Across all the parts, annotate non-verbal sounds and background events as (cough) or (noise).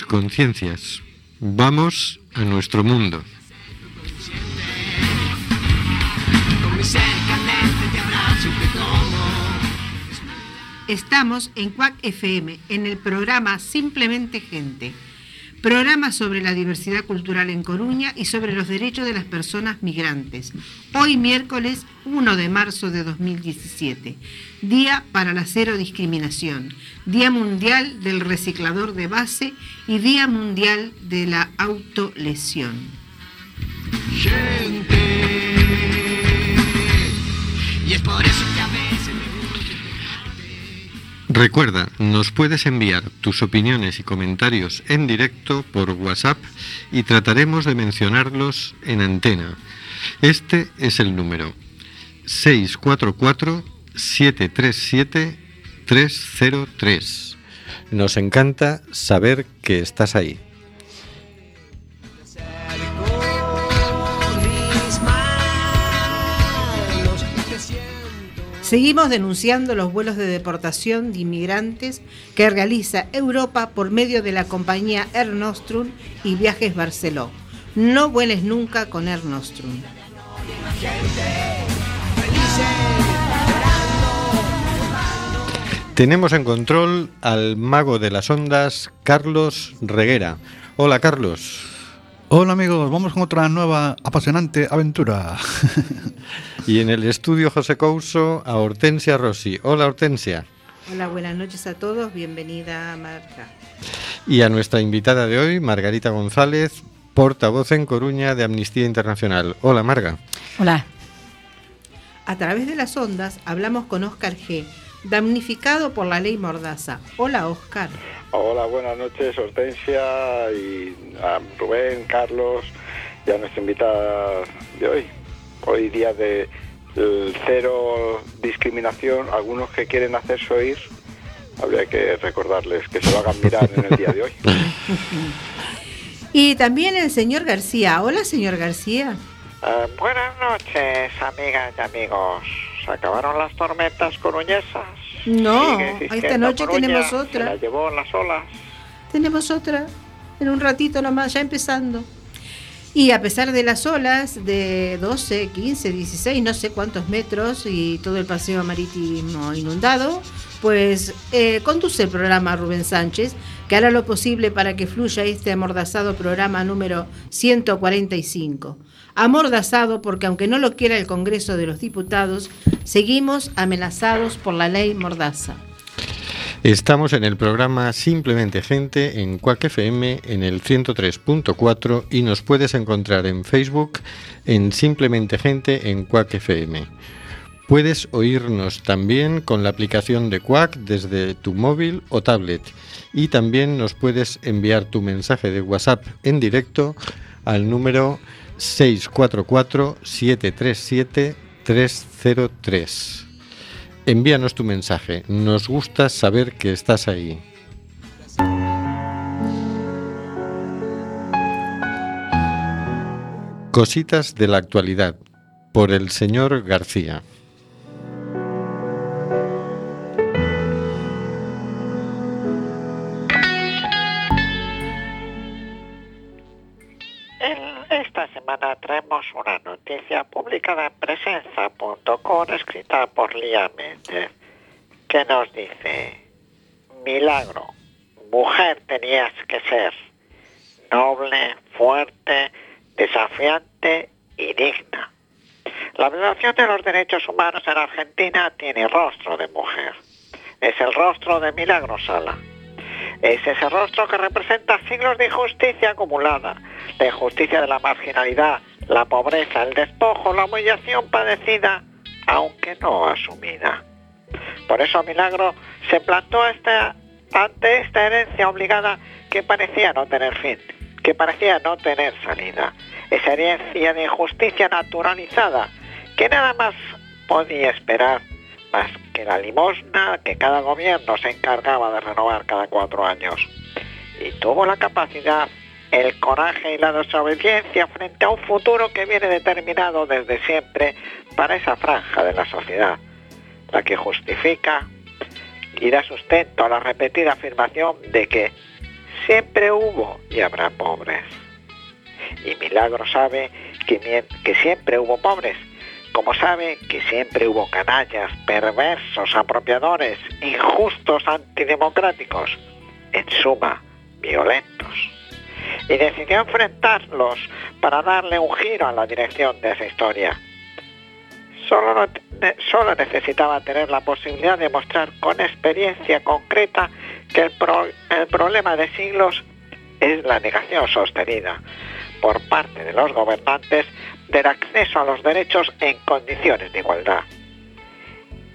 Conciencias. Vamos a nuestro mundo. Estamos en CUAC FM, en el programa Simplemente Gente, programa sobre la diversidad cultural en Coruña y sobre los derechos de las personas migrantes. Hoy miércoles 1 de marzo de 2017, Día para la Cero Discriminación, Día Mundial del Reciclador de Base y Día Mundial de la Autolesión. Y es por eso que Recuerda, nos puedes enviar tus opiniones y comentarios en directo por WhatsApp y trataremos de mencionarlos en antena. Este es el número 644-737-303. Nos encanta saber que estás ahí. Seguimos denunciando los vuelos de deportación de inmigrantes que realiza Europa por medio de la compañía Air Nostrum y Viajes Barceló. No vueles nunca con Air Nostrum. Tenemos en control al mago de las ondas, Carlos Reguera. Hola, Carlos. Hola amigos, vamos con otra nueva apasionante aventura. (laughs) y en el estudio José Couso a Hortensia Rossi. Hola Hortensia. Hola, buenas noches a todos, bienvenida Marta. Y a nuestra invitada de hoy, Margarita González, portavoz en Coruña de Amnistía Internacional. Hola Marga. Hola. A través de las ondas hablamos con Óscar G., damnificado por la ley Mordaza. Hola Óscar. Hola, buenas noches, Hortensia y a Rubén, Carlos y a nuestra invitada de hoy. Hoy día de cero discriminación, algunos que quieren hacerse oír, habría que recordarles que se lo hagan mirar en el día de hoy. (laughs) y también el señor García. Hola, señor García. Eh, buenas noches, amigas y amigos. ¿Se acabaron las tormentas coruñesas? No, esta noche tenemos otra. la llevó las olas. Tenemos otra, en un ratito nomás, ya empezando. Y a pesar de las olas de 12, 15, 16, no sé cuántos metros y todo el paseo marítimo inundado, pues eh, conduce el programa Rubén Sánchez, que hará lo posible para que fluya este amordazado programa número 145 amordazado porque aunque no lo quiera el Congreso de los Diputados, seguimos amenazados por la ley Mordaza. Estamos en el programa Simplemente Gente en Cuac FM en el 103.4 y nos puedes encontrar en Facebook en Simplemente Gente en Cuac FM. Puedes oírnos también con la aplicación de Quack desde tu móvil o tablet y también nos puedes enviar tu mensaje de WhatsApp en directo al número 644-737-303. Envíanos tu mensaje, nos gusta saber que estás ahí. Cositas de la actualidad por el señor García. Traemos una noticia publicada en presenza.com escrita por Lía Méndez que nos dice, milagro, mujer tenías que ser, noble, fuerte, desafiante y digna. La violación de los derechos humanos en Argentina tiene rostro de mujer. Es el rostro de Milagro Sala es ese rostro que representa siglos de injusticia acumulada, la injusticia de la marginalidad, la pobreza, el despojo, la humillación padecida, aunque no asumida. Por eso Milagro se plantó ante esta herencia obligada que parecía no tener fin, que parecía no tener salida. Esa herencia de injusticia naturalizada que nada más podía esperar más que la limosna que cada gobierno se encargaba de renovar cada cuatro años. Y tuvo la capacidad, el coraje y la desobediencia frente a un futuro que viene determinado desde siempre para esa franja de la sociedad, la que justifica y da sustento a la repetida afirmación de que siempre hubo y habrá pobres. Y Milagro sabe que, que siempre hubo pobres, como sabe que siempre hubo canallas, perversos, apropiadores, injustos, antidemocráticos, en suma, violentos. Y decidió enfrentarlos para darle un giro a la dirección de esa historia. Solo, solo necesitaba tener la posibilidad de mostrar con experiencia concreta que el problema de siglos es la negación sostenida por parte de los gobernantes del acceso a los derechos en condiciones de igualdad.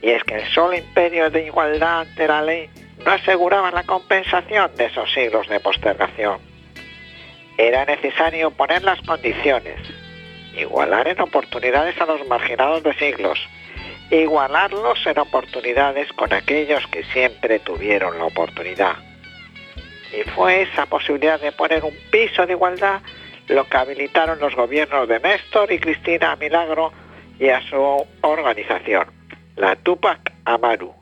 Y es que el solo imperio de igualdad ante la ley no aseguraba la compensación de esos siglos de postergación. Era necesario poner las condiciones, igualar en oportunidades a los marginados de siglos, igualarlos en oportunidades con aquellos que siempre tuvieron la oportunidad. Y fue esa posibilidad de poner un piso de igualdad lo que habilitaron los gobiernos de Néstor y Cristina Milagro y a su organización, la Tupac Amaru.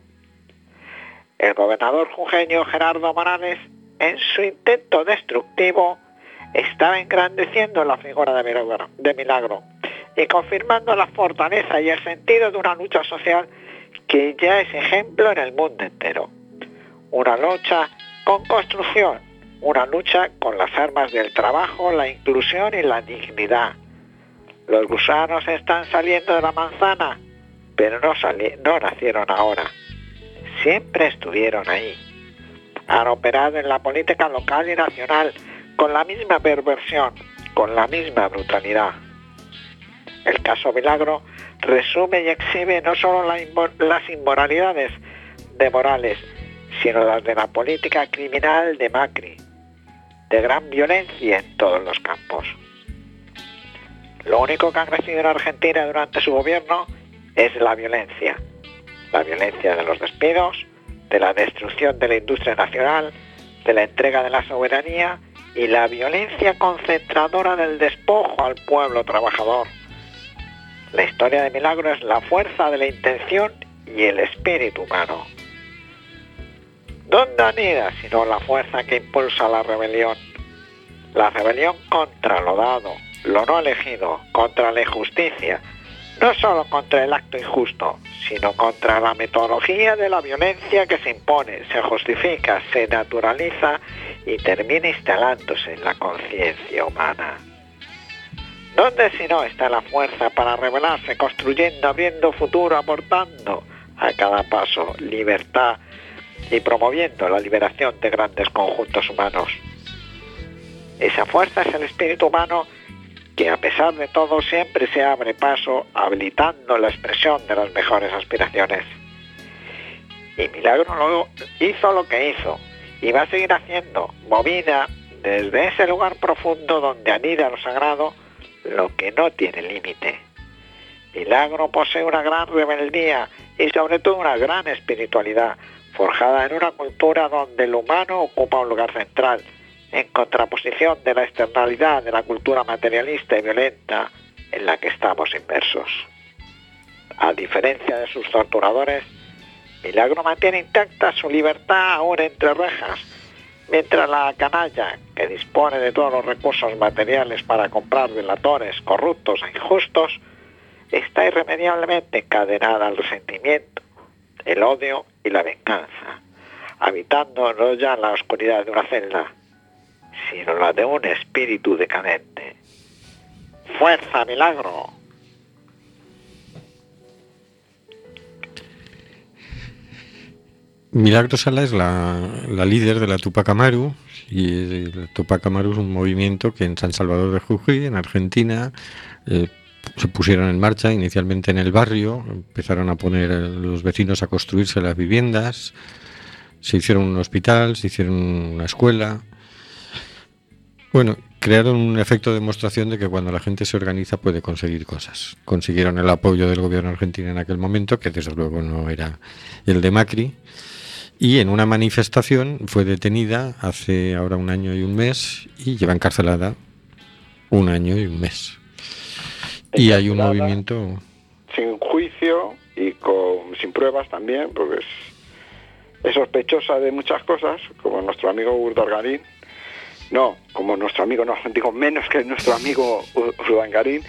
El gobernador jujeño Gerardo Morales, en su intento destructivo, estaba engrandeciendo la figura de Milagro, de Milagro y confirmando la fortaleza y el sentido de una lucha social que ya es ejemplo en el mundo entero. Una lucha con construcción, una lucha con las armas del trabajo, la inclusión y la dignidad. Los gusanos están saliendo de la manzana, pero no, no nacieron ahora. Siempre estuvieron ahí. Han operado en la política local y nacional con la misma perversión, con la misma brutalidad. El caso Milagro resume y exhibe no solo las inmoralidades de Morales, sino las de la política criminal de Macri, de gran violencia en todos los campos. Lo único que ha crecido en Argentina durante su gobierno es la violencia. La violencia de los despidos, de la destrucción de la industria nacional, de la entrega de la soberanía y la violencia concentradora del despojo al pueblo trabajador. La historia de Milagro es la fuerza de la intención y el espíritu humano. ¿Dónde anida sino la fuerza que impulsa la rebelión? La rebelión contra lo dado, lo no elegido, contra la injusticia, no solo contra el acto injusto, sino contra la metodología de la violencia que se impone, se justifica, se naturaliza y termina instalándose en la conciencia humana. ¿Dónde si no está la fuerza para rebelarse, construyendo, abriendo futuro, aportando a cada paso libertad y promoviendo la liberación de grandes conjuntos humanos? Esa fuerza es el espíritu humano que a pesar de todo siempre se abre paso habilitando la expresión de las mejores aspiraciones. Y Milagro lo hizo lo que hizo y va a seguir haciendo, movida desde ese lugar profundo donde anida lo sagrado, lo que no tiene límite. Milagro posee una gran rebeldía y sobre todo una gran espiritualidad, forjada en una cultura donde el humano ocupa un lugar central, en contraposición de la externalidad de la cultura materialista y violenta en la que estamos inmersos. A diferencia de sus torturadores, Milagro mantiene intacta su libertad aún entre rejas, mientras la canalla, que dispone de todos los recursos materiales para comprar delatones corruptos e injustos, está irremediablemente encadenada al resentimiento, el odio y la venganza, habitando no ya la oscuridad de una celda, sino la de un espíritu decadente. ¡Fuerza, milagro! Milagro Sala es la, la líder de la Tupac Amaru y el Tupac Amaru es un movimiento que en San Salvador de Jujuy, en Argentina, eh, se pusieron en marcha inicialmente en el barrio, empezaron a poner los vecinos a construirse las viviendas, se hicieron un hospital, se hicieron una escuela. Bueno, crearon un efecto de demostración de que cuando la gente se organiza puede conseguir cosas. Consiguieron el apoyo del gobierno argentino en aquel momento, que desde luego no era el de Macri, y en una manifestación fue detenida hace ahora un año y un mes y lleva encarcelada un año y un mes. Y hay un movimiento... sin juicio y con, sin pruebas también, porque es, es sospechosa de muchas cosas, como nuestro amigo Urdargarín, no, como nuestro amigo, no, digo menos que nuestro amigo Urdangarín,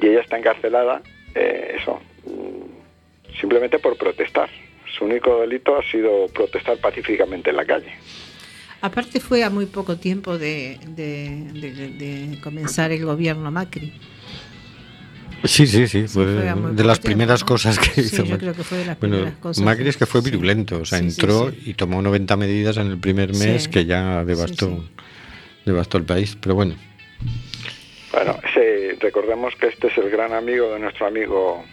y ella está encarcelada, eh, eso, mm, simplemente por protestar. Su único delito ha sido protestar pacíficamente en la calle. Aparte fue a muy poco tiempo de, de- de- de comenzar el gobierno Macri. Sí, sí, sí, fue de las tiempo, primeras ¿no? cosas que Sí, hizo. yo Macri. creo que fue de las Bueno, primeras cosas. Macri es que fue Sí. virulento, o sea, Sí, sí, entró sí. y tomó 90 medidas en el primer mes Sí. que ya devastó, Sí, devastó el país. Pero bueno, Bueno, ese- recordemos que este es el gran amigo de nuestro amigo,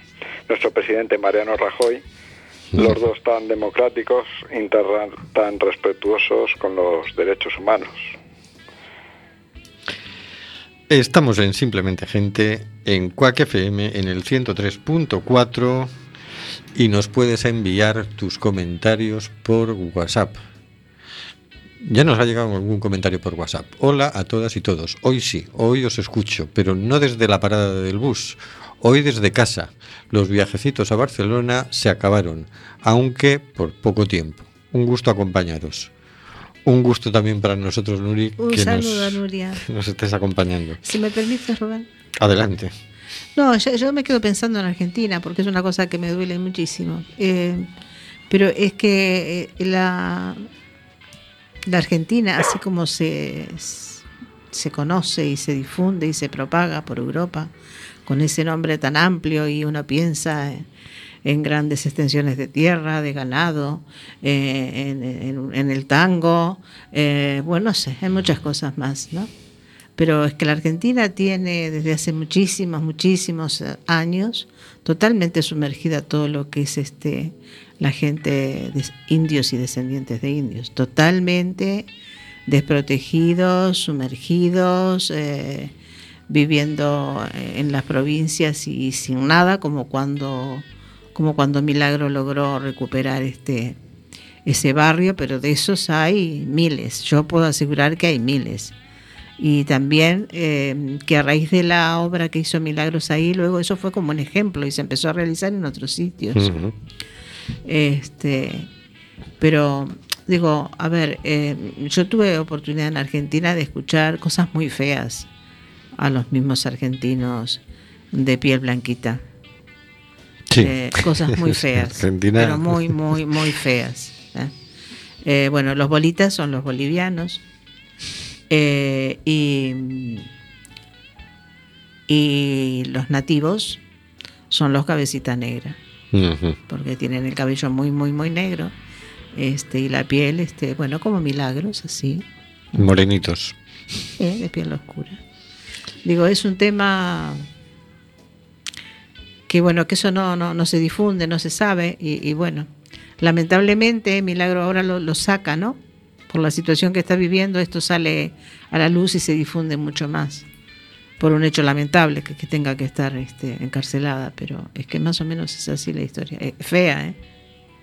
nuestro presidente Mariano Rajoy, los dos tan democráticos tan respetuosos con los derechos humanos. Estamos en Simplemente Gente, en Quack FM, en el 103.4 y nos puedes enviar tus comentarios por WhatsApp. Ya nos ha llegado algún comentario por WhatsApp. Hola a todas y todos. Hoy sí, hoy os escucho, pero no desde la parada del bus. Hoy desde casa. Los viajecitos a Barcelona se acabaron, aunque por poco tiempo. Un gusto acompañaros. Un gusto también para nosotros, Nuri, Un que saludo nos, Nuria. nos estés acompañando. Si me permites, Rubén. Adelante. No, yo, yo me quedo pensando en Argentina porque es una cosa que me duele muchísimo. Eh, pero es que eh, la, la Argentina, así como se, se conoce y se difunde y se propaga por Europa, con ese nombre tan amplio y uno piensa en, en grandes extensiones de tierra, de ganado, eh, en, en- en el tango, eh, bueno, no sé, hay muchas cosas más, ¿no? Pero es que la Argentina tiene desde hace muchísimos, muchísimos eh, años totalmente sumergida todo lo que es este la gente indios y descendientes de indios, totalmente desprotegidos, sumergidos, viviendo en las provincias y sin nada, como cuando, como cuando Milagro logró recuperar este ese barrio, pero de esos hay miles. Yo puedo asegurar que hay miles y también eh, que a raíz de la obra que hizo Milagros ahí, luego eso fue como un ejemplo y se empezó a realizar en otros sitios. Este, pero digo, a ver, eh, yo tuve oportunidad en Argentina de escuchar cosas muy feas a los mismos argentinos de piel blanquita. Sí. Eh, cosas muy (laughs) feas, Argentina. pero muy, muy, muy feas. ¿eh? Eh, bueno, los bolitas son los bolivianos y, y los nativos son los cabecita negra porque tienen el cabello muy, muy, muy negro este y la piel, este bueno, como milagros, así, Morenitos. eh, de piel oscura. Digo, es un tema que bueno, que eso no, no, no se difunde, no se sabe, y, y bueno, lamentablemente Milagro ahora lo, lo saca, ¿no? Por la situación que está viviendo, esto sale a la luz y se difunde mucho más. Por un hecho lamentable que, que tenga que estar este, encarcelada, pero es que más o menos es así la historia. Es fea, ¿eh?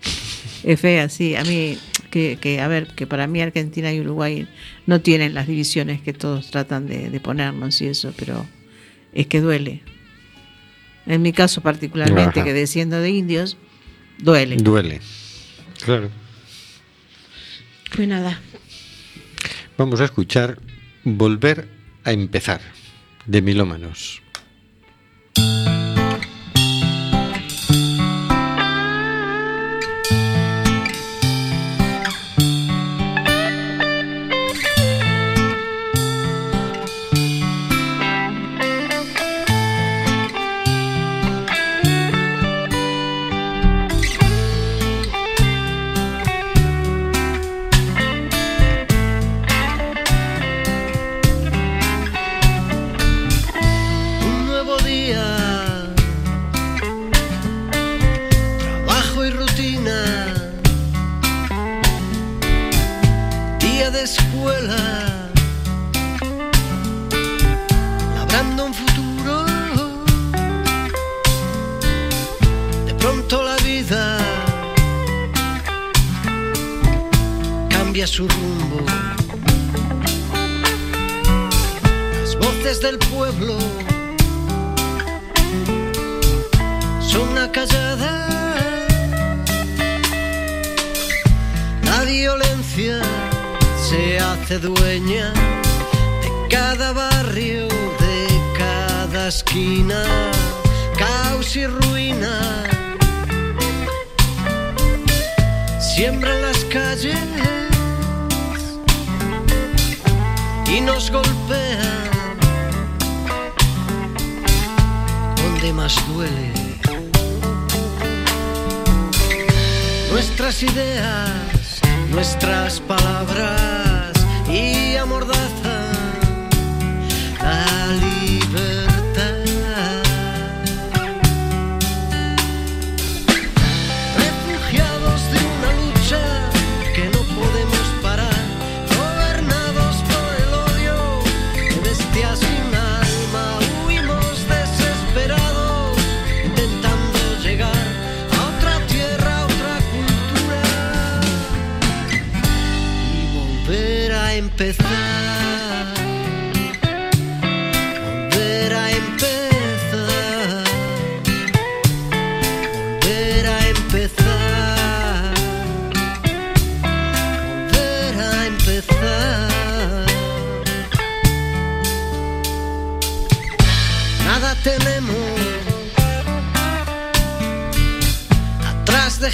(laughs) Es fea, sí. A mí, que, que, a ver, que para mí Argentina y Uruguay no tienen las divisiones que todos tratan de, de ponernos y eso, pero es que duele. En mi caso particularmente, Ajá. que desciendo de indios, duele. Duele. Claro. Pues nada, Vamos a escuchar Volver a empezar de Milómanos. Y nos golpean donde más duele. Nuestras ideas, nuestras palabras y amordazan la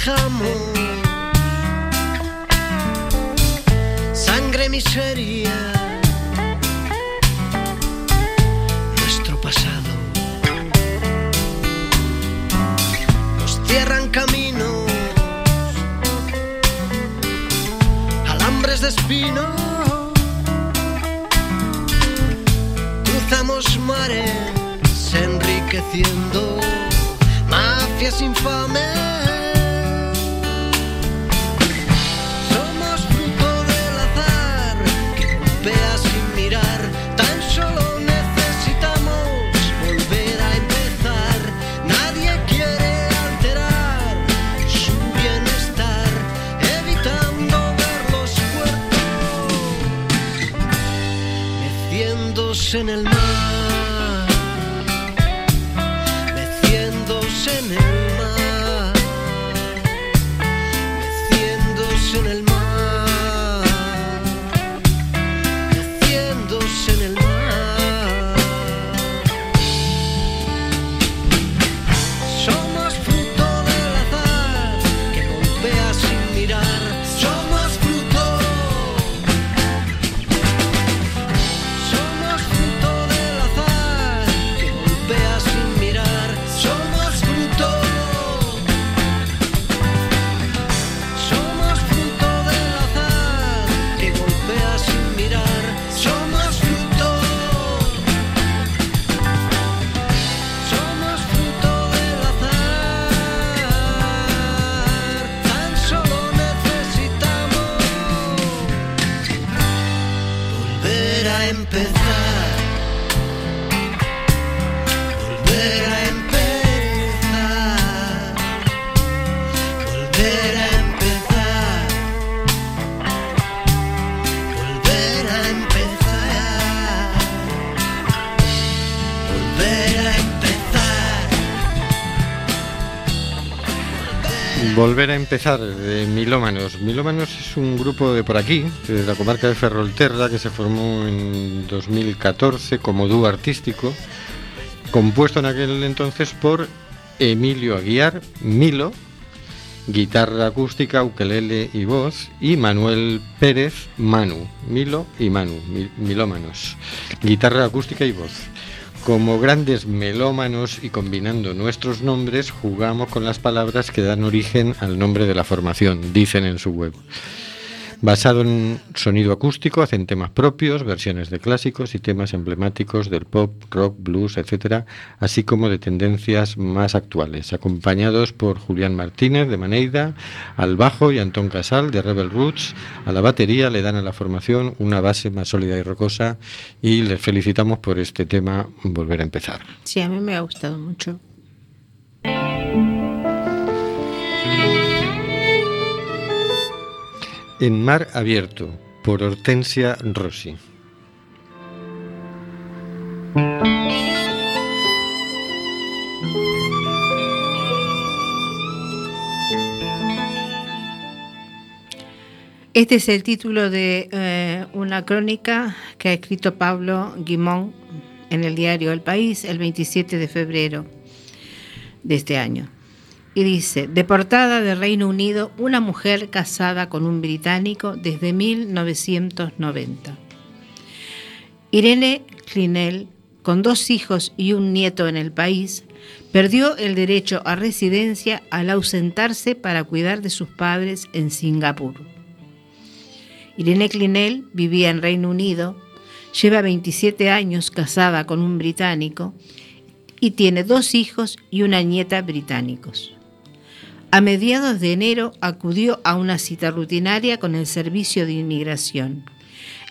dejamos. Sangre, miseria. Nuestro pasado. Nos cierran caminos. Alambres de espino. Cruzamos mares enriqueciendo. Mafias infames. En el mar. De Milómanos. Milómanos es un grupo de por aquí, de la comarca de Ferrolterra, que se formó en 2014 como dúo artístico, compuesto en aquel entonces por Emilio Aguiar, Milo, guitarra acústica, ukelele y voz, y Manuel Pérez, Manu, Milo y Manu, mi- Milómanos, guitarra acústica y voz. Como grandes melómanos y combinando nuestros nombres, jugamos con las palabras que dan origen al nombre de la formación, dicen en su web. Basado en sonido acústico, hacen temas propios, versiones de clásicos y temas emblemáticos del pop, rock, blues, etcétera, así como de tendencias más actuales, acompañados por Julián Martínez de Maneida, al bajo y Antón Casal de Rebel Roots. A la batería le dan a la formación una base más sólida y rocosa y les felicitamos por este tema Volver a empezar. Sí, a mí me ha gustado mucho. En Mar Abierto, por Hortensia Rossi. Este es el título de eh, una crónica que ha escrito Pablo Guimón en el diario El País el 27 de febrero de este año. Y dice, deportada de Reino Unido una mujer casada con un británico desde 1990. Irene Clinell, con dos hijos y un nieto en el país, perdió el derecho a residencia al ausentarse para cuidar de sus padres en Singapur. Irene Clinell vivía en Reino Unido, lleva 27 años casada con un británico y tiene dos hijos y una nieta británicos. A mediados de enero acudió a una cita rutinaria con el Servicio de Inmigración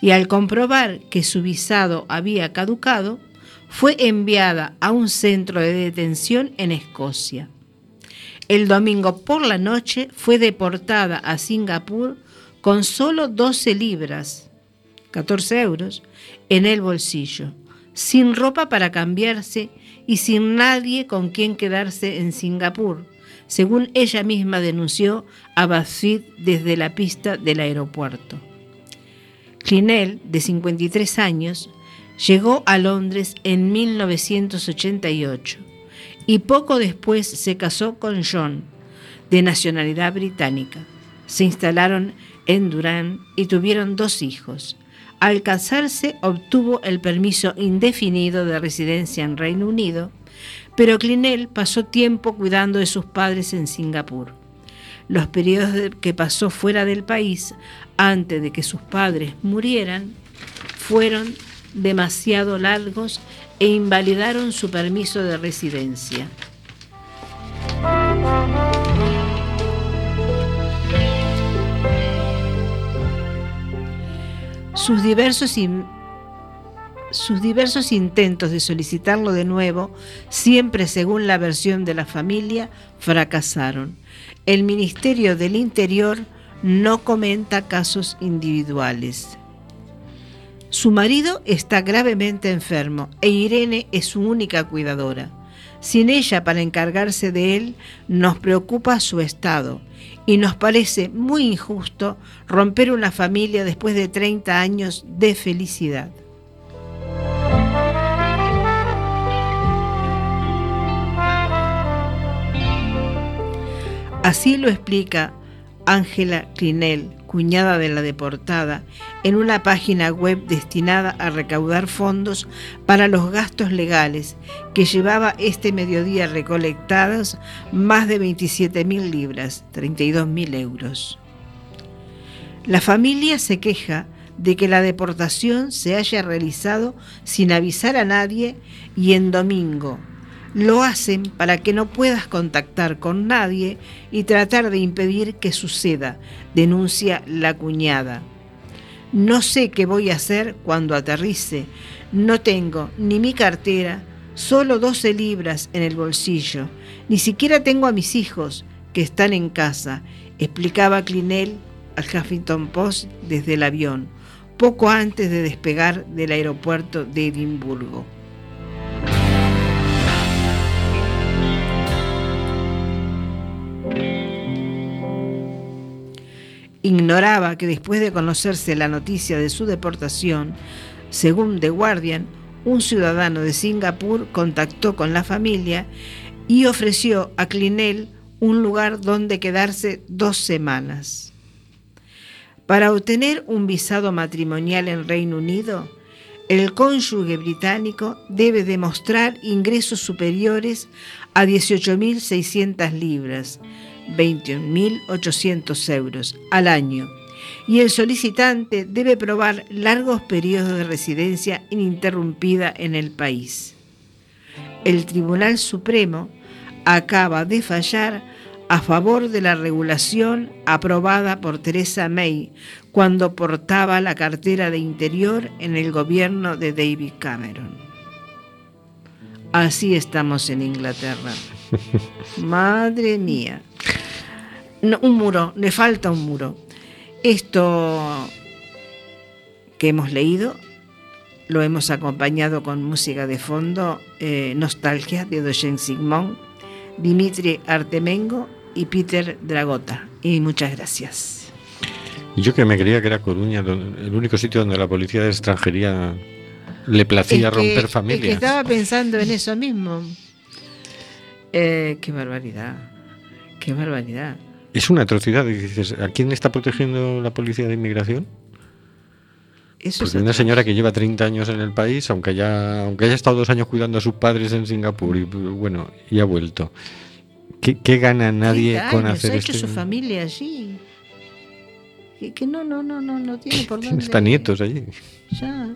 y al comprobar que su visado había caducado, fue enviada a un centro de detención en Escocia. El domingo por la noche fue deportada a Singapur con solo 12 libras, 14 euros, en el bolsillo, sin ropa para cambiarse y sin nadie con quien quedarse en Singapur, según ella misma denunció a BuzzFeed desde la pista del aeropuerto. Clinell, de 53 años, llegó a Londres en 1988 y poco después se casó con John, de nacionalidad británica. Se instalaron en Durán y tuvieron dos hijos. Al casarse obtuvo el permiso indefinido de residencia en Reino Unido, pero Clinell pasó tiempo cuidando de sus padres en Singapur. Los periodos que pasó fuera del país antes de que sus padres murieran fueron demasiado largos e invalidaron su permiso de residencia. Sus diversos, sus diversos intentos de solicitarlo de nuevo, siempre según la versión de la familia, fracasaron. El Ministerio del Interior no comenta casos individuales. Su marido está gravemente enfermo e Irene es su única cuidadora. Sin ella para encargarse de él, nos preocupa su estado y nos parece muy injusto romper una familia después de 30 años de felicidad. Así lo explica Ángela Clinell, cuñada de la deportada, en una página web destinada a recaudar fondos para los gastos legales, que llevaba este mediodía recolectados más de 27.000 libras, 32.000 euros. La familia se queja de que la deportación se haya realizado sin avisar a nadie y en domingo, lo hacen para que no puedas contactar con nadie y tratar de impedir que suceda, denuncia la cuñada. No sé qué voy a hacer cuando aterrice. No tengo ni mi cartera, solo 12 libras en el bolsillo. Ni siquiera tengo a mis hijos, que están en casa, explicaba Clinell al Huffington Post desde el avión, poco antes de despegar del aeropuerto de Edimburgo. Ignoraba que después de conocerse la noticia de su deportación, según The Guardian, un ciudadano de Singapur contactó con la familia y ofreció a Clinell un lugar donde quedarse dos semanas. Para obtener un visado matrimonial en Reino Unido, el cónyuge británico debe demostrar ingresos superiores a 18.600 libras, 21.800 euros al año y el solicitante debe probar largos periodos de residencia ininterrumpida en el país. El Tribunal Supremo acaba de fallar a favor de la regulación aprobada por Theresa May cuando portaba la cartera de Interior en el gobierno de David Cameron. Así estamos en Inglaterra. (laughs) Madre mía un muro, le falta un muro. Esto que hemos leído lo hemos acompañado con música de fondo, eh, Nostalgia de Dojen Sigmund, Dimitri Artemengo y Peter Dragota. Y muchas gracias. Yo que me creía que era Coruña el único sitio donde la policía de extranjería le placía Es que- romper es que familias. estaba pensando en eso mismo. Eh, qué barbaridad. Qué barbaridad. Es una atrocidad. Dices, ¿a quién está protegiendo la policía de inmigración? Eso Porque es una atroz. señora que lleva 30 años en el país, aunque haya, aunque haya estado dos años cuidando a sus padres en Singapur y bueno, y ha vuelto. ¿Qué, qué gana nadie 30 con años, hacer ha hecho este? su familia allí. Que, que no, no, no, no, no tiene (laughs) por Tiene dónde. nietos allí. Ya.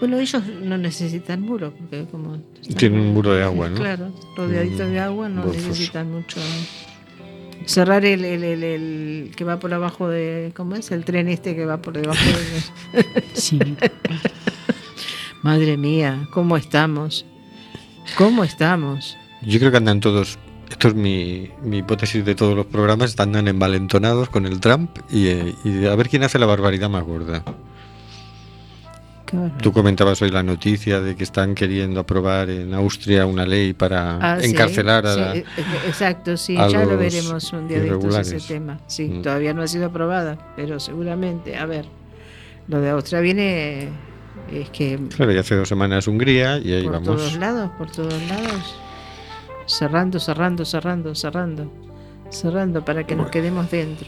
Bueno, ellos no necesitan muro, porque como... Tienen un muro de agua, ¿no? Claro, rodeaditos de agua no necesitan mucho. Cerrar el, el, el, el que va por abajo de... ¿Cómo es? El tren este que va por debajo de... (laughs) Sí. (laughs) Madre mía, ¿cómo estamos? ¿Cómo estamos? Yo creo que andan todos, esto es mi, mi hipótesis de todos los programas, andan envalentonados con el Trump y, eh, y a ver quién hace la barbaridad más gorda. Tú comentabas hoy la noticia de que están queriendo aprobar en Austria una ley para Ah, sí, encarcelar a... sí, eh, eh, exacto, sí, a ya lo veremos un día de estos ese tema. Sí, Mm. todavía no ha sido aprobada, pero seguramente, a ver, lo de Austria viene, es que Claro, y hace dos semanas Hungría y ahí por vamos. todos lados, por todos lados, cerrando, cerrando, cerrando, cerrando, cerrando para que nos quedemos dentro.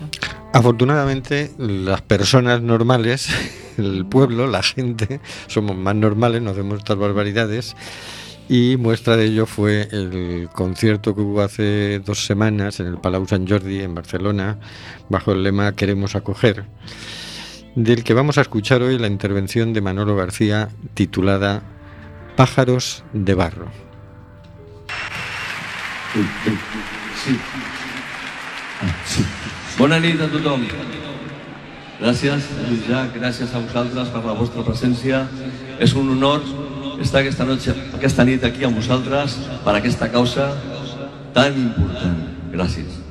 Afortunadamente, las personas normales, el pueblo, la gente, somos más normales, no hacemos estas barbaridades. Y muestra de ello fue el concierto que hubo hace dos semanas en el Palau Sant Jordi en Barcelona, bajo el lema Queremos acoger, del que vamos a escuchar hoy la intervención de Manolo García titulada Pájaros de Barro. Sí. Sí. Nit a tothom. Gràcies, Lluís Jac, gràcies a vosaltres per la vostra presència. És un honor estar aquesta, noche, aquesta nit aquí amb vosaltres per aquesta causa tan important. Gràcies.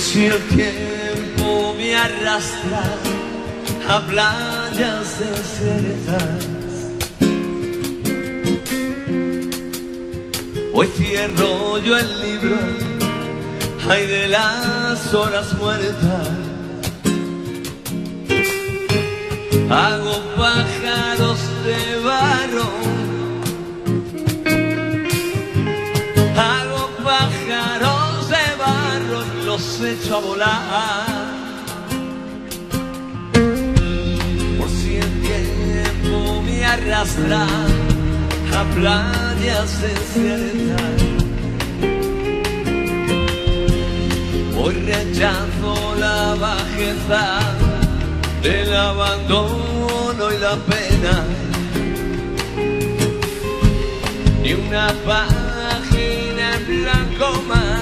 Si el tiempo me arrastra a playas desiertas. Hoy cierro yo el libro, ay de las horas muertas. Hago pájaros de barro, y los echo a volar. Por si el tiempo me arrastra a playas desiertas. Hoy rechazo la bajeza del abandono y la pena. Ni una página en blanco más.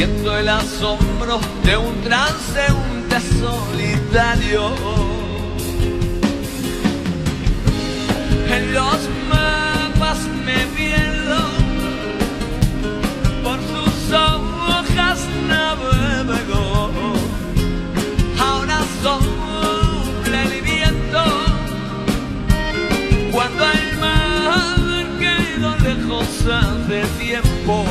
Siento el asombro de un transeúnte solitario. En los mapas me pierdo, por sus hojas navego. Ahora sopla el viento, cuando el mar quedó lejos hace tiempo.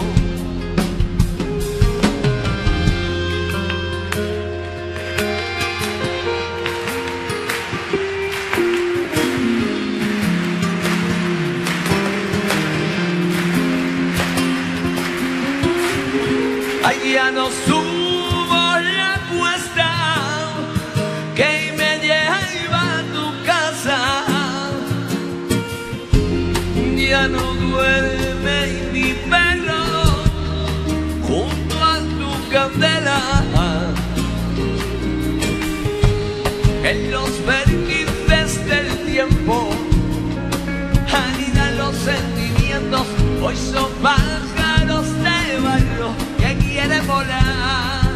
Ay, ya no subo la cuesta que me lleva a tu casa. Ya no duerme mi perro junto a tu candela. En los vértices del tiempo anidan los sentimientos Hoy son pájaros de barro volar.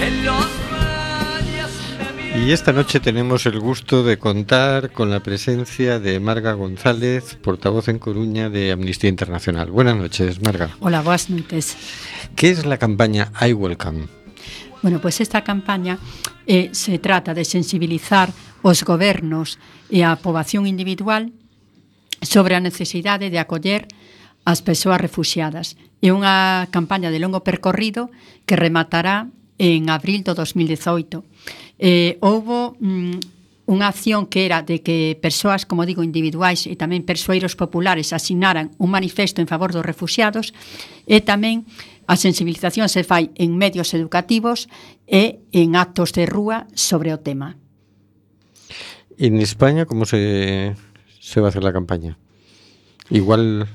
En los Y esta noche tenemos el gusto de contar con la presencia de Marga González, portavoz en Coruña de Amnistía Internacional. Buenas noches, Marga. Hola, boas noites. ¿Qué es la campaña I Welcome? Bueno, pois esta campaña eh, se trata de sensibilizar os gobernos e a poboación individual sobre a necesidade de acoller as persoas refugiadas. É unha campaña de longo percorrido que rematará en abril do 2018. Eh, houbo mm, unha acción que era de que persoas, como digo, individuais e tamén persoeiros populares asinaran un manifesto en favor dos refugiados e tamén a sensibilización se fai en medios educativos e en actos de rúa sobre o tema. En España, como se, se va a hacer la campaña? Igual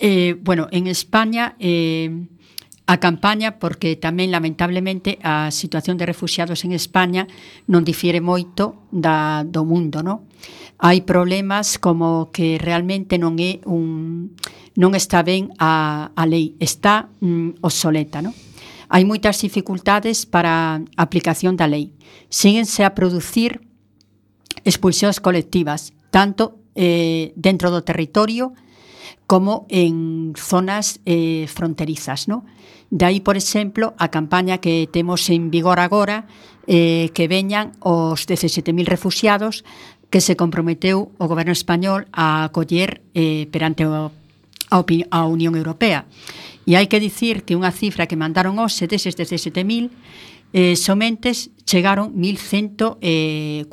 Eh, bueno, en España eh, a campaña, porque tamén lamentablemente a situación de refugiados en España non difiere moito da, do mundo, non? Hai problemas como que realmente non é un non está ben a, a lei, está mm, obsoleta, non? Hai moitas dificultades para a aplicación da lei. Síguense a producir expulsións colectivas, tanto eh, dentro do territorio como como en zonas eh, fronterizas. ¿no? De aí, por exemplo, a campaña que temos en vigor agora eh, que veñan os 17.000 refugiados que se comprometeu o goberno español a acoller eh, perante o, a, a Unión Europea. E hai que dicir que unha cifra que mandaron hoxe deses 17.000 eh, somentes chegaron 1.141. Eh,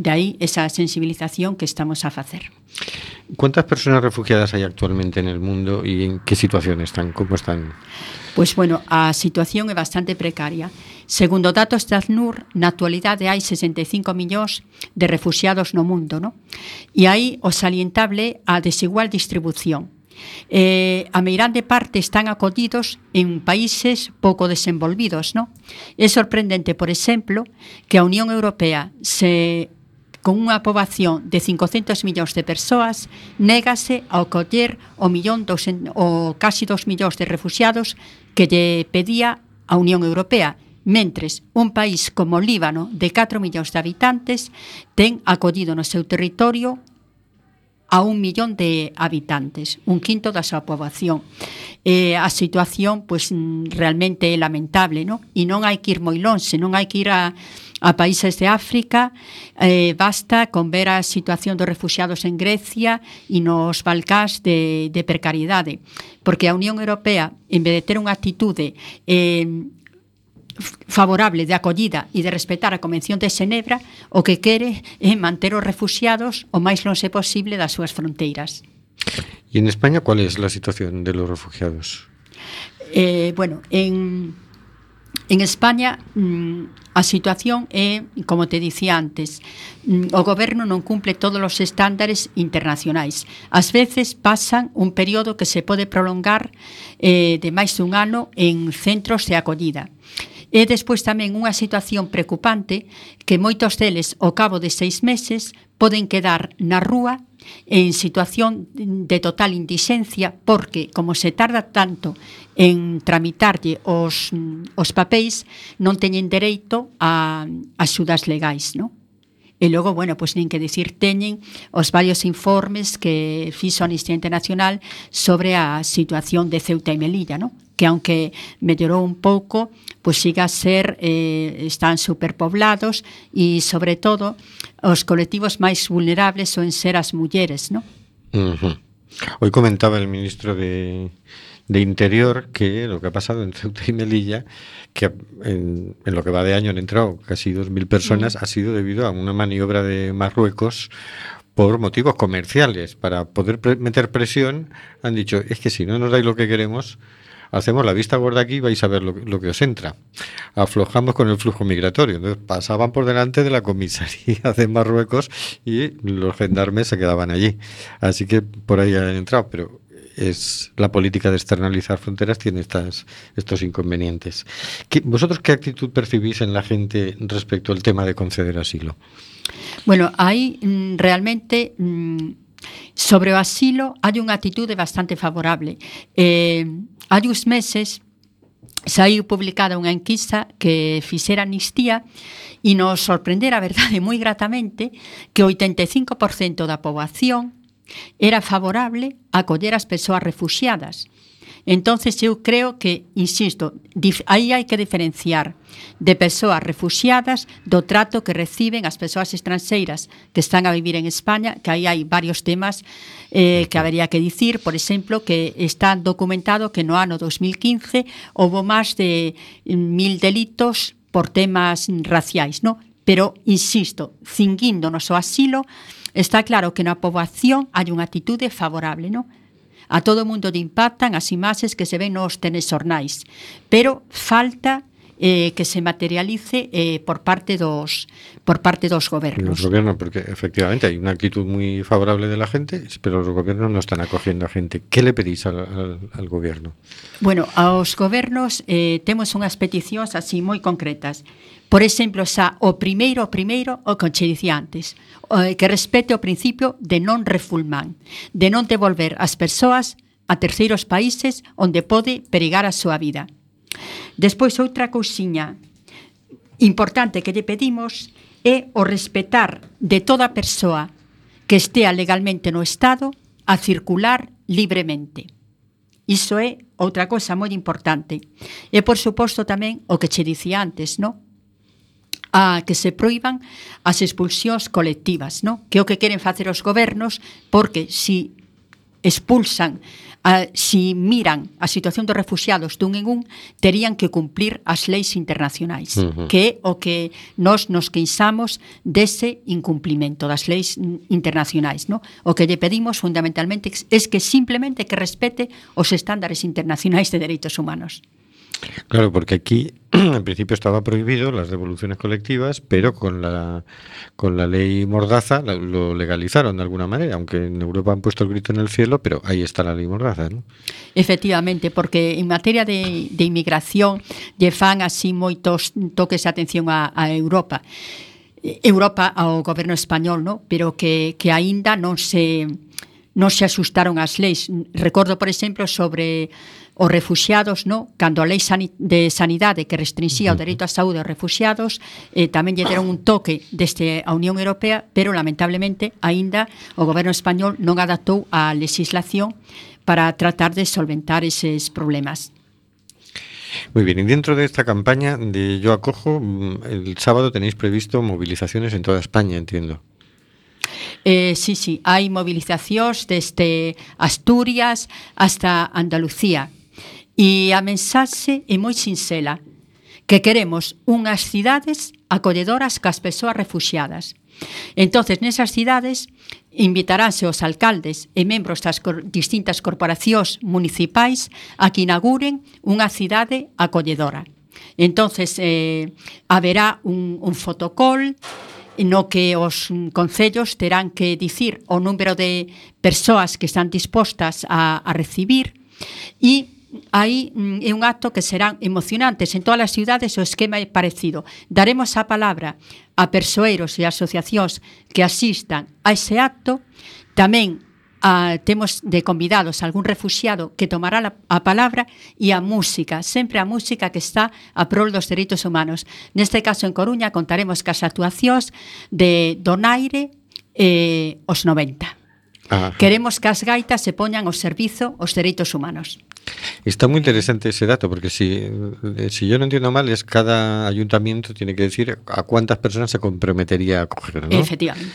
De aí esa sensibilización que estamos a facer. ¿Cuántas personas refugiadas hay actualmente en el mundo y en qué situación están? ¿Cómo están? Pois, bueno, a situación é bastante precaria. Segundo datos de ACNUR, na actualidade hai 65 millóns de refugiados no mundo, no? E aí o salientable a desigual distribución. Eh, a meirande parte están acollidos en países pouco desenvolvidos, no? É sorprendente, por exemplo, que a Unión Europea se con unha poboación de 500 millóns de persoas, négase a acoller o millón dos, o casi 2 millóns de refugiados que lle pedía a Unión Europea, mentres un país como Líbano de 4 millóns de habitantes ten acollido no seu territorio a un millón de habitantes, un quinto da súa poboación. Eh, a situación pois realmente é lamentable, non? E non hai que ir moi longe, non hai que ir a a países de África, eh, basta con ver a situación dos refugiados en Grecia e nos Balcás de, de precariedade, porque a Unión Europea, en vez de ter unha actitude eh, favorable de acollida e de respetar a Convención de Xenebra, o que quere é manter os refugiados o máis longe posible das súas fronteiras. E en España, cuál é es a situación de los refugiados? Eh, bueno, en En España mm, a situación é, como te dicía antes, mm, o goberno non cumple todos os estándares internacionais. Ás veces pasan un período que se pode prolongar eh, de máis dun ano en centros de acollida. E despois tamén unha situación preocupante que moitos deles, ao cabo de seis meses, poden quedar na rúa en situación de total indixencia porque, como se tarda tanto en tramitarlle os, os papéis non teñen dereito a axudas legais, non? E logo, bueno, pois nin que decir teñen os varios informes que fixo Amnistía Internacional sobre a situación de Ceuta e Melilla, non? que aunque mellorou un pouco, pois siga a ser, eh, están superpoblados e, sobre todo, os colectivos máis vulnerables son ser as mulleres, non? Uh -huh. Hoy comentaba el ministro de, de Interior que lo que ha pasado en Ceuta y Melilla, que en, en lo que va de año han entrado casi 2.000 personas, ha sido debido a una maniobra de Marruecos por motivos comerciales. Para poder pre- meter presión, han dicho, es que si no nos dais lo que queremos, hacemos la vista gorda aquí y vais a ver lo, lo que os entra. Aflojamos con el flujo migratorio. Entonces pasaban por delante de la comisaría de Marruecos y los gendarmes se quedaban allí. Así que por ahí han entrado. Pero es la política de externalizar fronteras tiene estas, estos inconvenientes. ¿Qué- ¿Vosotros qué actitud percibís en la gente respecto al tema de conceder asilo? Bueno, aí mm, realmente mm, sobre asilo hai unha atitude bastante favorable. Eh, hai uns meses saiu publicada unha enquisa que fixera Amnistía e nos sorprendera, a verdade, moi gratamente que o 85% da poboación era favorable a acoller as persoas refugiadas. Entonces eu creo que, insisto, aí hai que diferenciar de persoas refugiadas do trato que reciben as persoas estranxeiras que están a vivir en España, que aí hai varios temas eh, que habería que dicir, por exemplo, que está documentado que no ano 2015 houve máis de mm, mil delitos por temas raciais, no? pero, insisto, cinguíndonos o asilo, Está claro que na poboación hai unha actitude favorable, non? A todo o mundo de impactan as imaxes que se ven nos telexornais, pero falta eh, que se materialice eh, por parte dos por parte dos gobernos. Los gobiernos, porque efectivamente hay una actitud muy favorable de la gente, pero los gobiernos no están acogiendo a gente. ¿Qué le pedís al, al, al gobierno? Bueno, aos gobernos eh, temos unhas peticións así moi concretas. Por exemplo, xa o primeiro, o primeiro, o que che dicía antes, eh, que respete o principio de non refulmán, de non devolver as persoas a terceiros países onde pode perigar a súa vida. Despois outra cousiña importante que lle pedimos é o respetar de toda persoa que estea legalmente no Estado a circular libremente. Iso é outra cosa moi importante. E, por suposto, tamén o que che dicía antes, no? a que se proíban as expulsións colectivas, no? que é o que queren facer os gobernos, porque si expulsan a, si miran a situación dos refugiados dun en un, terían que cumplir as leis internacionais, uh -huh. que é o que nós nos queixamos dese incumplimento das leis internacionais, no? O que lle pedimos fundamentalmente é que simplemente que respete os estándares internacionais de dereitos humanos. Claro, porque aquí (clears throat) en principio estaba prohibido las devoluciones colectivas, pero con la, con la ley Mordaza lo legalizaron de alguna manera, aunque en Europa han puesto el grito en el cielo, pero ahí está la ley Mordaza. ¿no? Efectivamente, porque en materia de, de inmigración lle fan así moitos toques de atención a, a Europa. Europa ao goberno español, no? pero que, que aínda non se non se asustaron as leis. Recordo, por exemplo, sobre os refuxiados, no? cando a lei de sanidade que restringía o dereito á saúde aos refuxiados, eh, tamén lle deron un toque desde a Unión Europea, pero lamentablemente aínda o goberno español non adaptou a legislación para tratar de solventar eses problemas. Muy bien, y dentro de esta campaña de Yo Acojo, mm, el sábado tenéis previsto movilizaciones en toda España, entiendo. Eh, sí, sí, hai movilizacións desde Asturias hasta Andalucía, E a mensaxe é moi sinxela, que queremos unhas cidades acolledoras cas persoas refugiadas. Entonces, nesas cidades invitaránse os alcaldes e membros das cor distintas corporacións municipais a que inauguren unha cidade acolledora. Entonces, eh, haberá un, un fotocol no que os concellos terán que dicir o número de persoas que están dispostas a, a recibir e aí mm, é un acto que serán emocionantes en todas as cidades o esquema é parecido. Daremos a palabra a persoeiros e asociacións que asistan a ese acto, tamén a, temos de convidados algún refugiado que tomará la, a palabra e a música, sempre a música que está a prol dos dereitos humanos. Neste caso en Coruña contaremos cas actuacións de Donaire eh, os 90. Ajá. Queremos que as gaitas se poñan ao servizo os dereitos humanos. Está muy interesante ese dato, porque si, eh, si yo no entiendo mal, es cada ayuntamiento tiene que decir a cuántas personas se comprometería a acoger, ¿no? Efectivamente.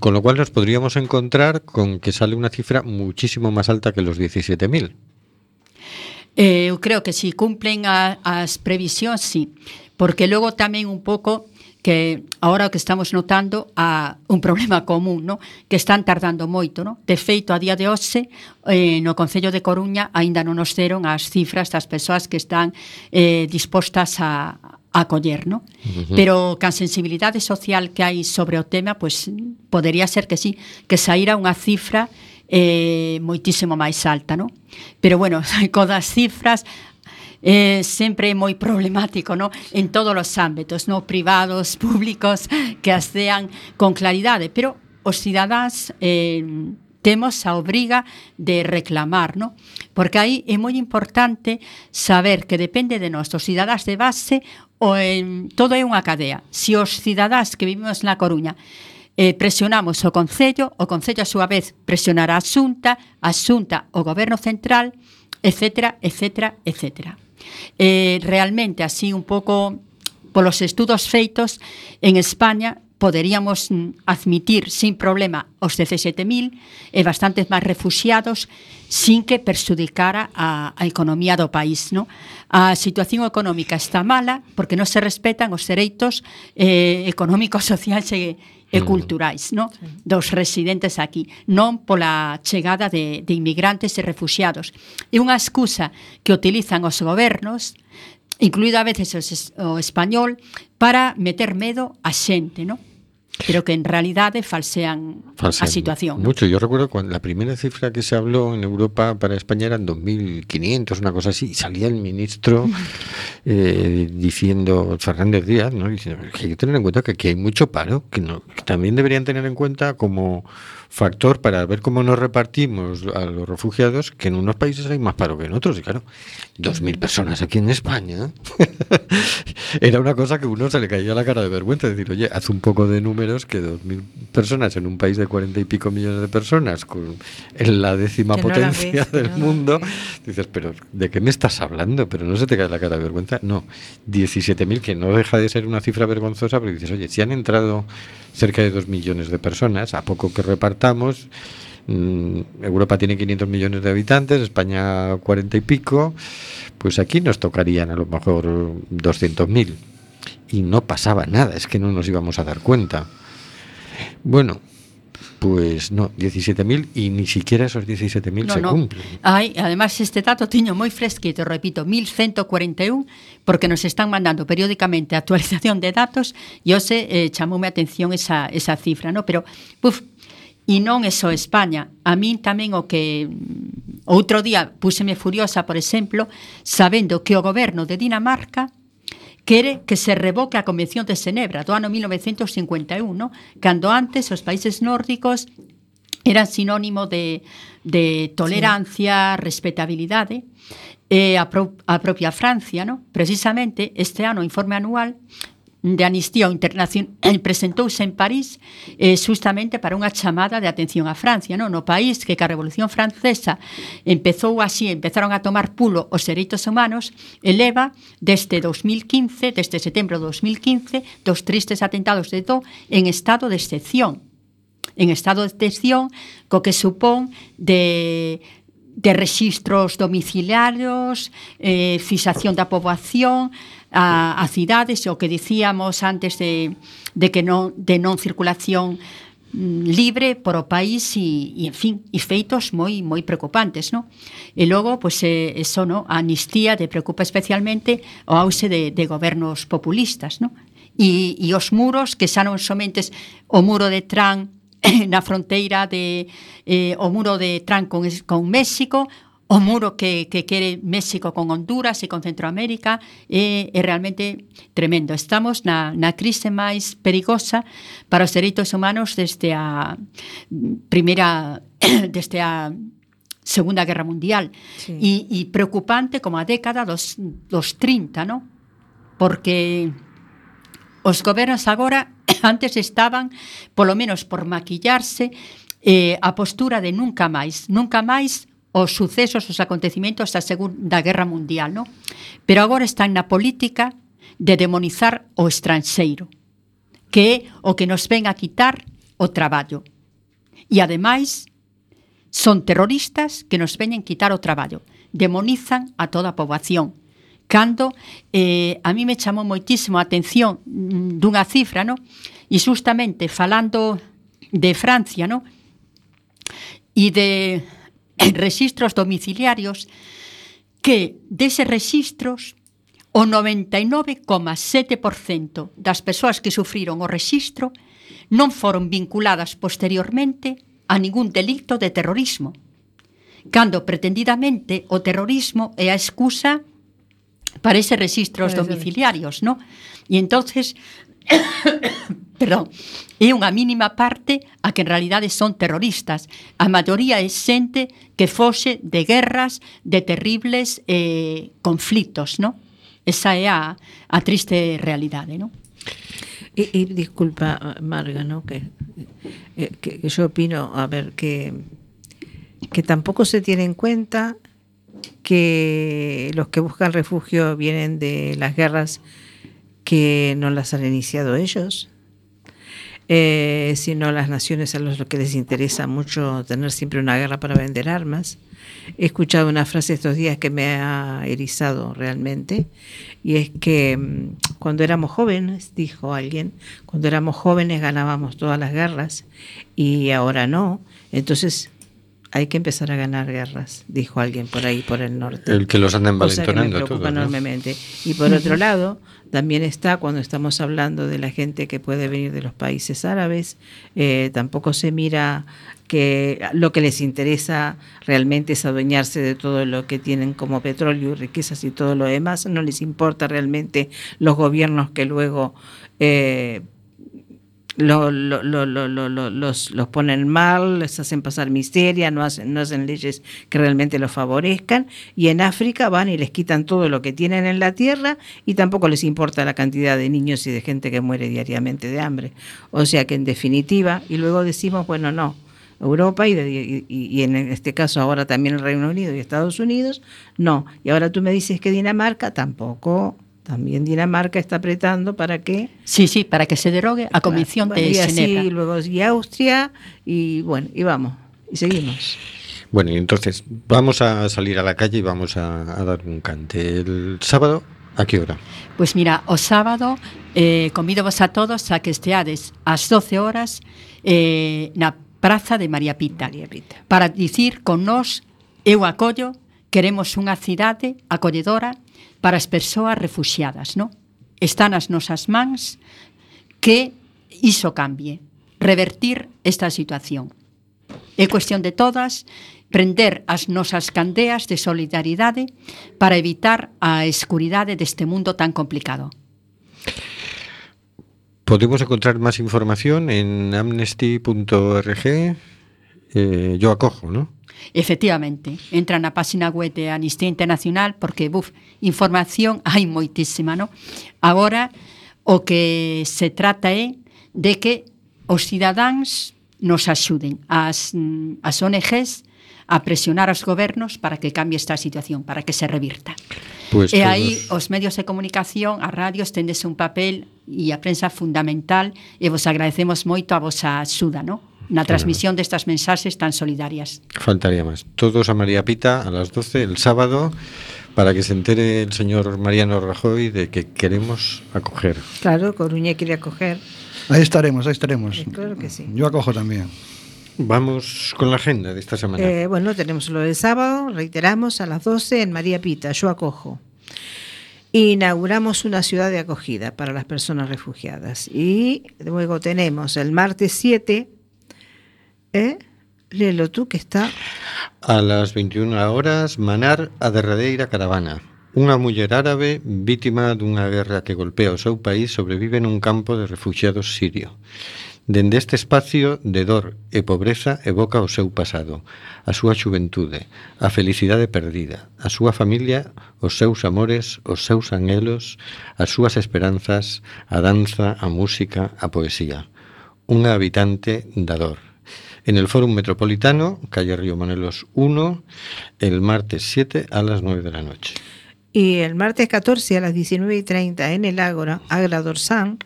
Con lo cual nos podríamos encontrar con que sale una cifra muchísimo más alta que los 17.000. Eh, eu creo que si cumplen a, as previsións, sí. Porque logo tamén un pouco que ahora o que estamos notando a un problema común, no? que están tardando moito. No? De feito, a día de hoxe, eh, no Concello de Coruña aínda non nos deron as cifras das persoas que están eh, dispostas a, a acoller, no? Uh -huh. Pero can sensibilidade social que hai sobre o tema, pois pues, podería ser que sí, que saíra unha cifra eh, moitísimo máis alta, non? Pero bueno, (laughs) codas cifras eh, sempre moi problemático no? en todos os ámbitos, no? privados, públicos, que as dean con claridade, pero os cidadáns eh, temos a obriga de reclamar, no? Porque aí é moi importante saber que depende de nós, os cidadás de base, o en, todo é unha cadea. Se os cidadás que vivimos na Coruña eh, presionamos o Concello, o Concello a súa vez presionará a Xunta, a Xunta o Goberno Central, etcétera, etcétera, etcétera. Eh, realmente, así un pouco polos estudos feitos en España poderíamos mm, admitir sin problema os 17.000 e bastantes máis refugiados sin que perxudicara a, a economía do país. No? A situación económica está mala porque non se respetan os dereitos eh, económicos, (laughs) sociais e, e mm. culturais, no? Dos residentes aquí, non pola chegada de, de inmigrantes e refugiados. É unha excusa que utilizan os gobernos, incluído a veces o español, para meter medo a xente, no? Pero que en realidade falsean, falsean a situación. Mucho. Yo recuerdo cuando la primera cifra que se habló en Europa para España eran 2.500, una cosa así, y salía el ministro (laughs) eh, diciendo, Fernández Díaz, ¿no? diciendo que hay que tener en cuenta que aquí hay mucho paro, que, no, que también deberían tener en cuenta como factor para ver cómo nos repartimos a los refugiados, que en unos países hay más paro que en otros. Y claro, dos mil personas aquí en España (laughs) era una cosa que uno se le caía la cara de vergüenza. Decir, oye, haz un poco de números que dos mil personas en un país de cuarenta y pico millones de personas, con, en la décima potencia del mundo, dices, pero ¿de qué me estás hablando? Pero no se te cae la cara de vergüenza. No, 17.000, que no deja de ser una cifra vergonzosa, pero dices, oye, si han entrado cerca de 2 millones de personas, a poco que repartamos. Mm, Europa tiene 500 millones de habitantes, España 40 y pico, pues aquí nos tocarían a lo mejor 200.000 y no pasaba nada, es que no nos íbamos a dar cuenta. Bueno, Pois no, 17.000 e ni siquiera esos 17.000 no, se no. cumplen. Ai, además este dato tiño moi fresquito, repito, 1141 porque nos están mandando periódicamente actualización de datos e hoxe eh, chamoume a atención esa, esa cifra, no? pero puf, E non é só España. A min tamén o que mm, outro día púseme furiosa, por exemplo, sabendo que o goberno de Dinamarca quere que se revoque a Convención de Xenebra do ano 1951, cando antes os países nórdicos eran sinónimo de, de tolerancia, sí. respetabilidade, e a, pro, a propia Francia, no? precisamente este ano informe anual de Amnistía Internacional (clears throat) presentouse en París eh, justamente para unha chamada de atención a Francia, non? no país que ca Revolución Francesa empezou así, empezaron a tomar pulo os dereitos humanos, eleva desde 2015, desde setembro de 2015, dos tristes atentados de Do en estado de excepción. En estado de excepción, co que supón de de registros domiciliarios, eh, fixación da poboación, a, a cidades, o que dicíamos antes de, de que non, de non circulación mm, libre por o país e, e en fin, e feitos moi moi preocupantes, non? E logo, pois, pues, eh, eso, no? a amnistía de preocupa especialmente o auxe de, de gobernos populistas, non? E, e os muros, que xa non somente o muro de Trump (coughs) na fronteira de eh, o muro de Trump con, con México o muro que, que quere México con Honduras e con Centroamérica é, é realmente tremendo. Estamos na, na crise máis perigosa para os dereitos humanos desde a primeira (coughs) desde a Segunda Guerra Mundial sí. e, e preocupante como a década dos, dos 30, no? porque os gobernos agora (coughs) antes estaban, polo menos por maquillarse, eh, a postura de nunca máis. Nunca máis os sucesos, os acontecimentos da Segunda Guerra Mundial, non? Pero agora están na política de demonizar o estranxeiro, que é o que nos ven a quitar o traballo. E ademais son terroristas que nos veñen quitar o traballo. Demonizan a toda a poboación. Cando eh, a mí me chamou moitísimo a atención mm, dunha cifra, no? E justamente falando de Francia, no? E de registros domiciliarios que deses registros o 99,7% das persoas que sufriron o registro non foron vinculadas posteriormente a ningún delito de terrorismo, cando pretendidamente o terrorismo é a excusa para ese registros pois domiciliarios, ¿no? E entonces perdón, é unha mínima parte a que en realidade son terroristas. A maioría é xente que fose de guerras, de terribles eh, conflitos, ¿no? Esa é a, a triste realidade, ¿no? Y, y disculpa, Marga, ¿no? Que, eh, que, que yo opino, a ver, que, que tampoco se tiene en cuenta que los que buscan refugio vienen de las guerras que no las han iniciado ellos, eh, sino las naciones a los que les interesa mucho tener siempre una guerra para vender armas. He escuchado una frase estos días que me ha erizado realmente, y es que mm, cuando éramos jóvenes, dijo alguien, cuando éramos jóvenes ganábamos todas las guerras y ahora no, entonces hay que empezar a ganar guerras, dijo alguien por ahí, por el norte. El que los anda me envalentonando a preocupa todos, ¿no? enormemente. Y por otro lado, también está cuando estamos hablando de la gente que puede venir de los países árabes, eh, tampoco se mira que lo que les interesa realmente es adueñarse de todo lo que tienen como petróleo y riquezas y todo lo demás, no les importa realmente los gobiernos que luego eh, lo- lo- lo- lo- lo- lo- los, los ponen mal, les hacen pasar miseria, no hacen, no hacen leyes que realmente los favorezcan. Y en África van y les quitan todo lo que tienen en la tierra y tampoco les importa la cantidad de niños y de gente que muere diariamente de hambre. O sea que en definitiva, y luego decimos, bueno, no. Europa y, de- y- y en este caso ahora también el Reino Unido y Estados Unidos, no. Y ahora tú me dices que Dinamarca tampoco, también Dinamarca está apretando para que sí sí para que se derogue a comisión bueno, de y así, luego y Austria y bueno y vamos y seguimos. Bueno y entonces vamos a salir a la calle y vamos a, a dar un cante. El sábado a qué hora? Pues mira o sábado eh, convido vos a todos a que esteades ás 12 horas eh, na Praza de María Pita, María Pita. para dicir con nós eu acollo queremos unha cidade acolledora para as persoas refugiadas, non? Está nas nosas mans que iso cambie, revertir esta situación. É cuestión de todas prender as nosas candeas de solidaridade para evitar a escuridade deste mundo tan complicado. Podemos encontrar máis información en amnesty.org eh, yo acojo, ¿no? Efectivamente, entra na página web de Amnistía Internacional porque, buf, información hai moitísima, ¿no? Agora, o que se trata é de que os cidadáns nos axuden, as, mm, as ONGs, a presionar aos gobernos para que cambie esta situación, para que se revirta. Pues e aí os medios de comunicación, as radios, tendes un papel e a prensa fundamental e vos agradecemos moito a vosa axuda, no? Na transmisión destas mensaxes tan solidarias. Faltaría más. Todos a María Pita a las 12 el sábado para que se entere el señor Mariano Rajoy de que queremos acoger. Claro, Coruña quiere acoger. Ahí estaremos, ahí estaremos. Eh, claro que sí. Yo acojo también. Vamos con la agenda de esta semana. Eh, bueno, tenemos lo del sábado, reiteramos, a las 12 en María Pita, yo acojo. Inauguramos una ciudad de acogida para las personas refugiadas. Y luego tenemos el martes 7, ¿Eh? e lelo tú que está... A las 21 horas, Manar a derradeira caravana. Unha muller árabe vítima dunha guerra que golpea o seu país sobrevive nun campo de refugiados sirio. Dende este espacio de dor e pobreza evoca o seu pasado, a súa xuventude, a felicidade perdida, a súa familia, os seus amores, os seus anhelos, as súas esperanzas, a danza, a música, a poesía. Unha habitante da dor. En el Fórum Metropolitano, calle Río Monelos 1, el martes 7 a las 9 de la noche. Y el martes 14 a las 19 y 30 en el Ágora, Agra Dorsan,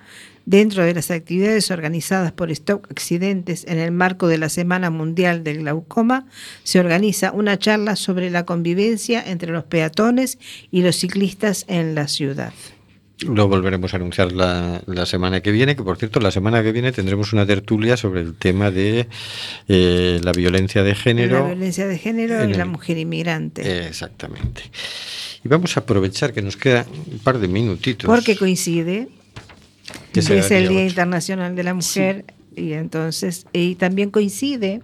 dentro de las actividades organizadas por Stop Accidentes en el marco de la Semana Mundial del Glaucoma, se organiza una charla sobre la convivencia entre los peatones y los ciclistas en la ciudad. Lo volveremos a anunciar la, la semana que viene, que por cierto, la semana que viene tendremos una tertulia sobre el tema de eh, la violencia de género. la violencia de género y la el- mujer inmigrante. Exactamente. Y vamos a aprovechar que nos queda un par de minutitos. porque coincide Que es el día. Internacional de la Mujer y entonces y también coincide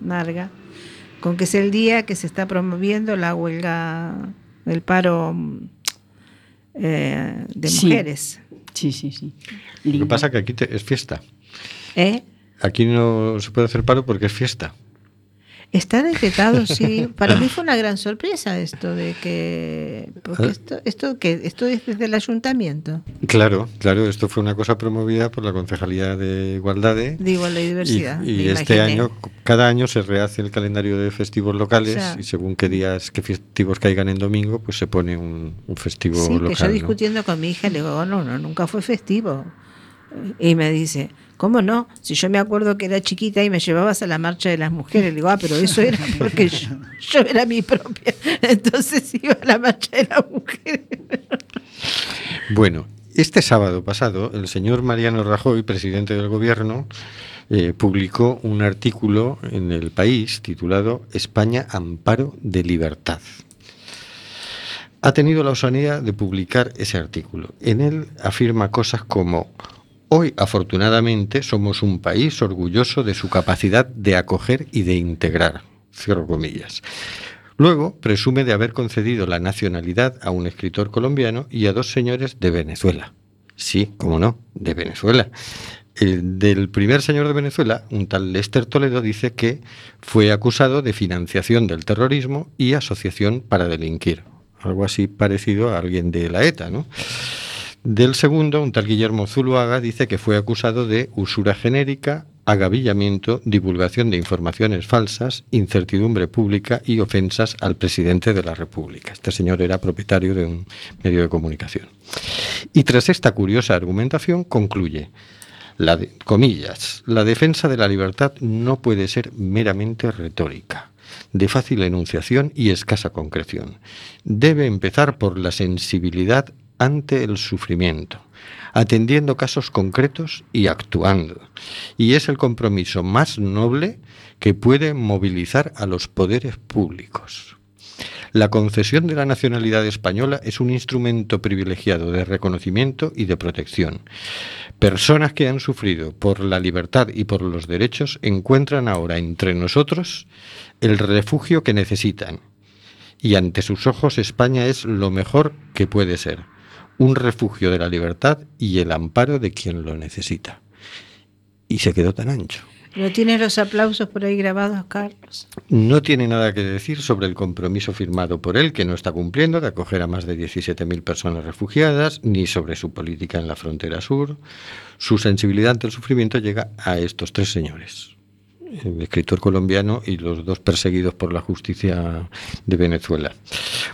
Marga, con que es el día que se está promoviendo la huelga, el paro mm, eh, de Sí. mujeres. Sí, sí, sí. Lo que pasa es que aquí te- es fiesta. ¿Eh? Aquí no se puede hacer paro porque es fiesta. Está decretado, sí. (laughs) Para mí fue una gran sorpresa esto de que. Porque ¿Eh? esto, esto, que esto es desde el ayuntamiento. Claro, claro, esto fue una cosa promovida por la Concejalía de Igualdad. De igualdad y diversidad. Y, este imaginé. año, cada año se rehace el calendario de festivos locales O sea- y según qué días, qué festivos caigan en domingo, pues se pone un, un festivo Sí, que yo local. ¿no? discutiendo con mi hija le digo, "Oh, no, no, nunca fue festivo. Y me dice, ¿cómo no? Si yo me acuerdo que era chiquita y me llevabas a la marcha de las mujeres, le digo, ah, pero eso era (laughs) porque yo, yo era mi propia. Entonces iba a la marcha de las mujeres. Bueno, este sábado pasado, el señor Mariano Rajoy, presidente del gobierno, eh, publicó un artículo en el país titulado España Amparo de Libertad. Ha tenido la osanía de publicar ese artículo. En él afirma cosas como Hoy, afortunadamente, somos un país orgulloso de su capacidad de acoger y de integrar. Cierro comillas. Luego, presume de haber concedido la nacionalidad a un escritor colombiano y a dos señores de Venezuela. Sí, cómo no, de Venezuela. El del primer señor de Venezuela, un tal Lester Toledo, dice que fue acusado de financiación del terrorismo y asociación para delinquir. Algo así parecido a alguien de la ETA, ¿no? Del segundo, un tal Guillermo Zuluaga dice que fue acusado de usura genérica, agavillamiento, divulgación de informaciones falsas, incertidumbre pública y ofensas al presidente de la República. Este señor era propietario de un medio de comunicación. Y tras esta curiosa argumentación concluye, la comillas, la defensa de la libertad no puede ser meramente retórica, de fácil enunciación y escasa concreción. Debe empezar por la sensibilidad ante el sufrimiento, atendiendo casos concretos y actuando. Y es el compromiso más noble que puede movilizar a los poderes públicos. La concesión de la nacionalidad española es un instrumento privilegiado de reconocimiento y de protección. Personas que han sufrido por la libertad y por los derechos encuentran ahora entre nosotros el refugio que necesitan. Y ante sus ojos España es lo mejor que puede ser, un refugio de la libertad y el amparo de quien lo necesita. Y se quedó tan ancho. ¿No tienes los aplausos por ahí grabados, Carlos? No tiene nada que decir sobre el compromiso firmado por él, que no está cumpliendo, de acoger a más de 17.000 personas refugiadas, ni sobre su política en la frontera sur. Su sensibilidad ante el sufrimiento llega a estos tres señores, escritor colombiano y los dos perseguidos por la justicia de Venezuela.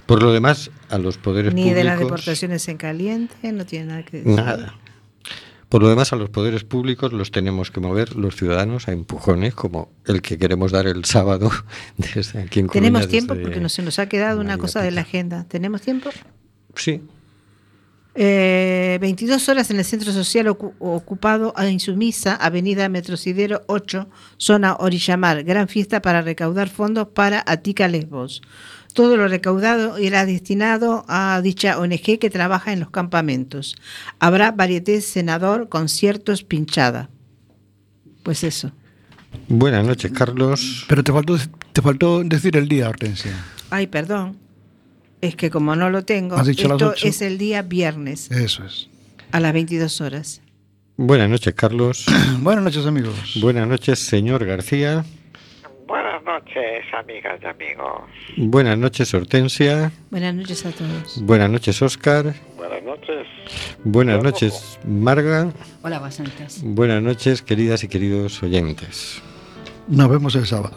Por lo demás, a los poderes Ni públicos... de las deportaciones en caliente, no tiene nada que decir. Nada. Por lo demás, a los poderes públicos los tenemos que mover los ciudadanos a empujones, como el que queremos dar el sábado (laughs) desde aquí en Coruña, Tenemos tiempo porque no se nos ha quedado una cosa de la agenda. ¿Tenemos tiempo? Sí, Eh, 22 horas en el centro social ocu- ocupado a Insumisa, Avenida Metrosidero 8, zona Orillamar. Gran fiesta para recaudar fondos para Atica Lesbos. Todo lo recaudado irá destinado a dicha ONG que trabaja en los campamentos. Habrá varieté senador, conciertos, pinchada. Pues eso. Buenas noches, Carlos. Pero te faltó, te faltó decir el día, Hortensia. Ay, perdón. Es que como no lo tengo, esto es el día viernes Eso es. a las 22 horas. Buenas noches, Carlos. (clears throat) Buenas noches, amigos. Buenas noches, señor García. Buenas noches, amigas y amigos. Buenas noches, Hortensia. Buenas noches a todos. Buenas noches, Oscar. Buenas noches. Buenas noches, Marga. Hola, bastantes. Buenas noches, queridas y queridos oyentes. Nos vemos el sábado.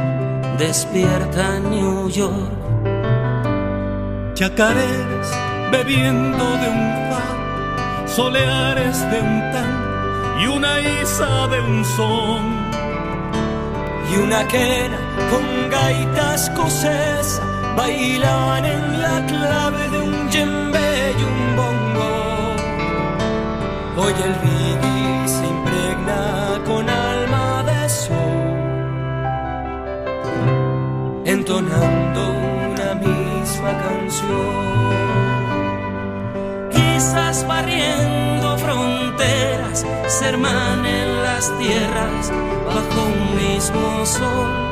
despierta New York. Chacareras bebiendo de un fa, soleares de un tan y una isa de un son. Y una quena con gaita escocesa bailan en la clave de un djembe y un bongo. Hoy el entonando una misma canción. Quizás barriendo fronteras, se hermanen las tierras bajo un mismo sol.